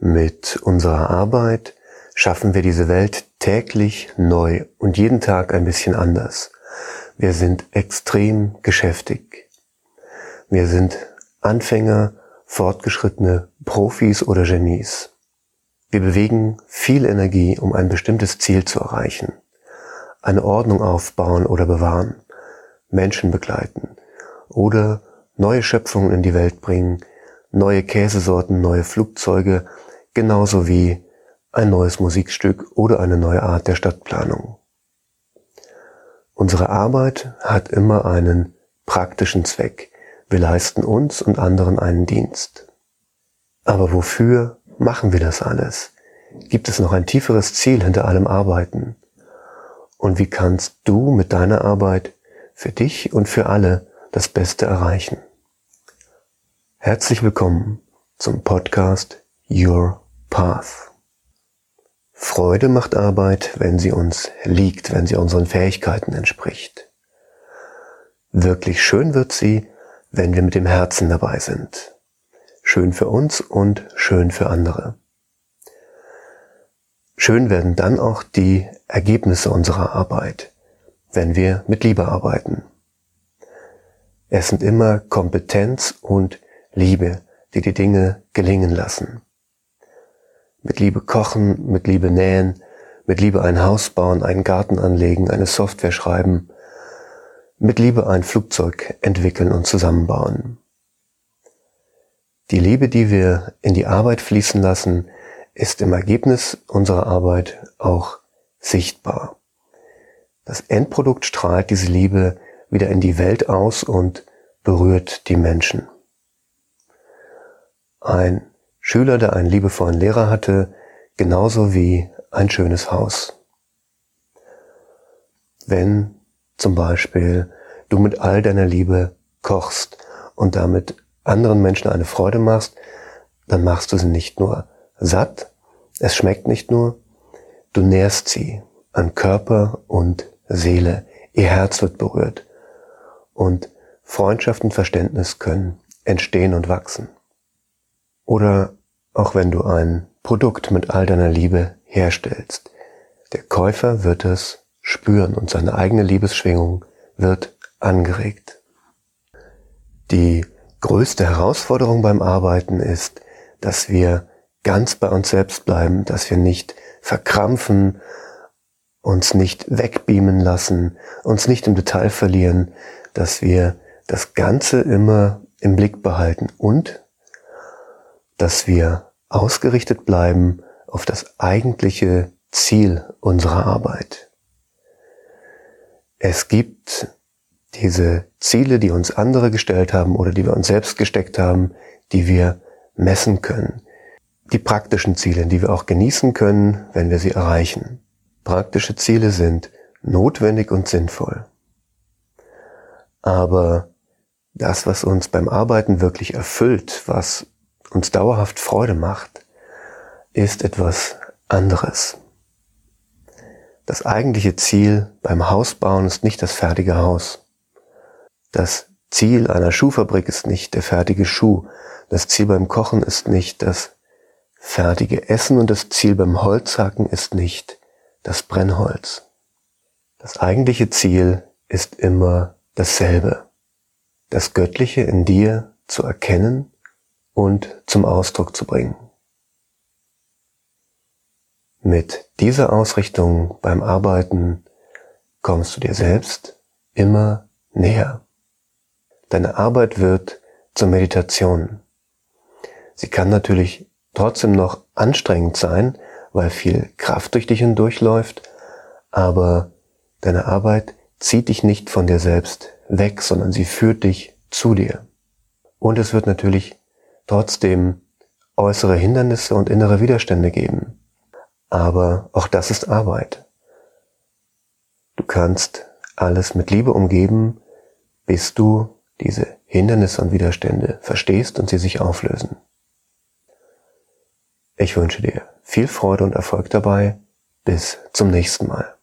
Mit unserer Arbeit schaffen wir diese Welt täglich neu und jeden Tag ein bisschen anders. Wir sind extrem geschäftig. Wir sind Anfänger, fortgeschrittene Profis oder Genies. Wir bewegen viel Energie, um ein bestimmtes Ziel zu erreichen. Eine Ordnung aufbauen oder bewahren, Menschen begleiten oder neue Schöpfungen in die Welt bringen, neue Käsesorten, neue Flugzeuge, genauso wie ein neues Musikstück oder eine neue Art der Stadtplanung. Unsere Arbeit hat immer einen praktischen Zweck. Wir leisten uns und anderen einen Dienst. Aber wofür machen wir das alles? Gibt es noch ein tieferes Ziel hinter allem Arbeiten? Und wie kannst du mit deiner Arbeit für dich und für alle das Beste erreichen? Herzlich willkommen zum Podcast Your Path. Freude macht Arbeit, wenn sie uns liegt, wenn sie unseren Fähigkeiten entspricht. Wirklich schön wird sie, wenn wir mit dem Herzen dabei sind. Schön für uns und schön für andere. Schön werden dann auch die Ergebnisse unserer Arbeit, wenn wir mit Liebe arbeiten. Es sind immer Kompetenz und Liebe, die die Dinge gelingen lassen mit Liebe kochen, mit Liebe nähen, mit Liebe ein Haus bauen, einen Garten anlegen, eine Software schreiben, mit Liebe ein Flugzeug entwickeln und zusammenbauen. Die Liebe, die wir in die Arbeit fließen lassen, ist im Ergebnis unserer Arbeit auch sichtbar. Das Endprodukt strahlt diese Liebe wieder in die Welt aus und berührt die Menschen. Ein Schüler, der einen liebevollen Lehrer hatte, genauso wie ein schönes Haus. Wenn zum Beispiel du mit all deiner Liebe kochst und damit anderen Menschen eine Freude machst, dann machst du sie nicht nur satt, es schmeckt nicht nur, du nährst sie an Körper und Seele, ihr Herz wird berührt und Freundschaft und Verständnis können entstehen und wachsen. Oder auch wenn du ein Produkt mit all deiner Liebe herstellst. Der Käufer wird es spüren und seine eigene Liebesschwingung wird angeregt. Die größte Herausforderung beim Arbeiten ist, dass wir ganz bei uns selbst bleiben, dass wir nicht verkrampfen, uns nicht wegbeamen lassen, uns nicht im Detail verlieren, dass wir das Ganze immer im Blick behalten und dass wir ausgerichtet bleiben auf das eigentliche Ziel unserer Arbeit. Es gibt diese Ziele, die uns andere gestellt haben oder die wir uns selbst gesteckt haben, die wir messen können. Die praktischen Ziele, die wir auch genießen können, wenn wir sie erreichen. Praktische Ziele sind notwendig und sinnvoll. Aber das, was uns beim Arbeiten wirklich erfüllt, was uns dauerhaft Freude macht, ist etwas anderes. Das eigentliche Ziel beim Hausbauen ist nicht das fertige Haus. Das Ziel einer Schuhfabrik ist nicht der fertige Schuh. Das Ziel beim Kochen ist nicht das fertige Essen und das Ziel beim Holzhacken ist nicht das Brennholz. Das eigentliche Ziel ist immer dasselbe. Das Göttliche in dir zu erkennen und zum Ausdruck zu bringen. Mit dieser Ausrichtung beim Arbeiten kommst du dir selbst immer näher. Deine Arbeit wird zur Meditation. Sie kann natürlich trotzdem noch anstrengend sein, weil viel Kraft durch dich hindurchläuft, aber deine Arbeit zieht dich nicht von dir selbst weg, sondern sie führt dich zu dir. Und es wird natürlich trotzdem äußere Hindernisse und innere Widerstände geben. Aber auch das ist Arbeit. Du kannst alles mit Liebe umgeben, bis du diese Hindernisse und Widerstände verstehst und sie sich auflösen. Ich wünsche dir viel Freude und Erfolg dabei. Bis zum nächsten Mal.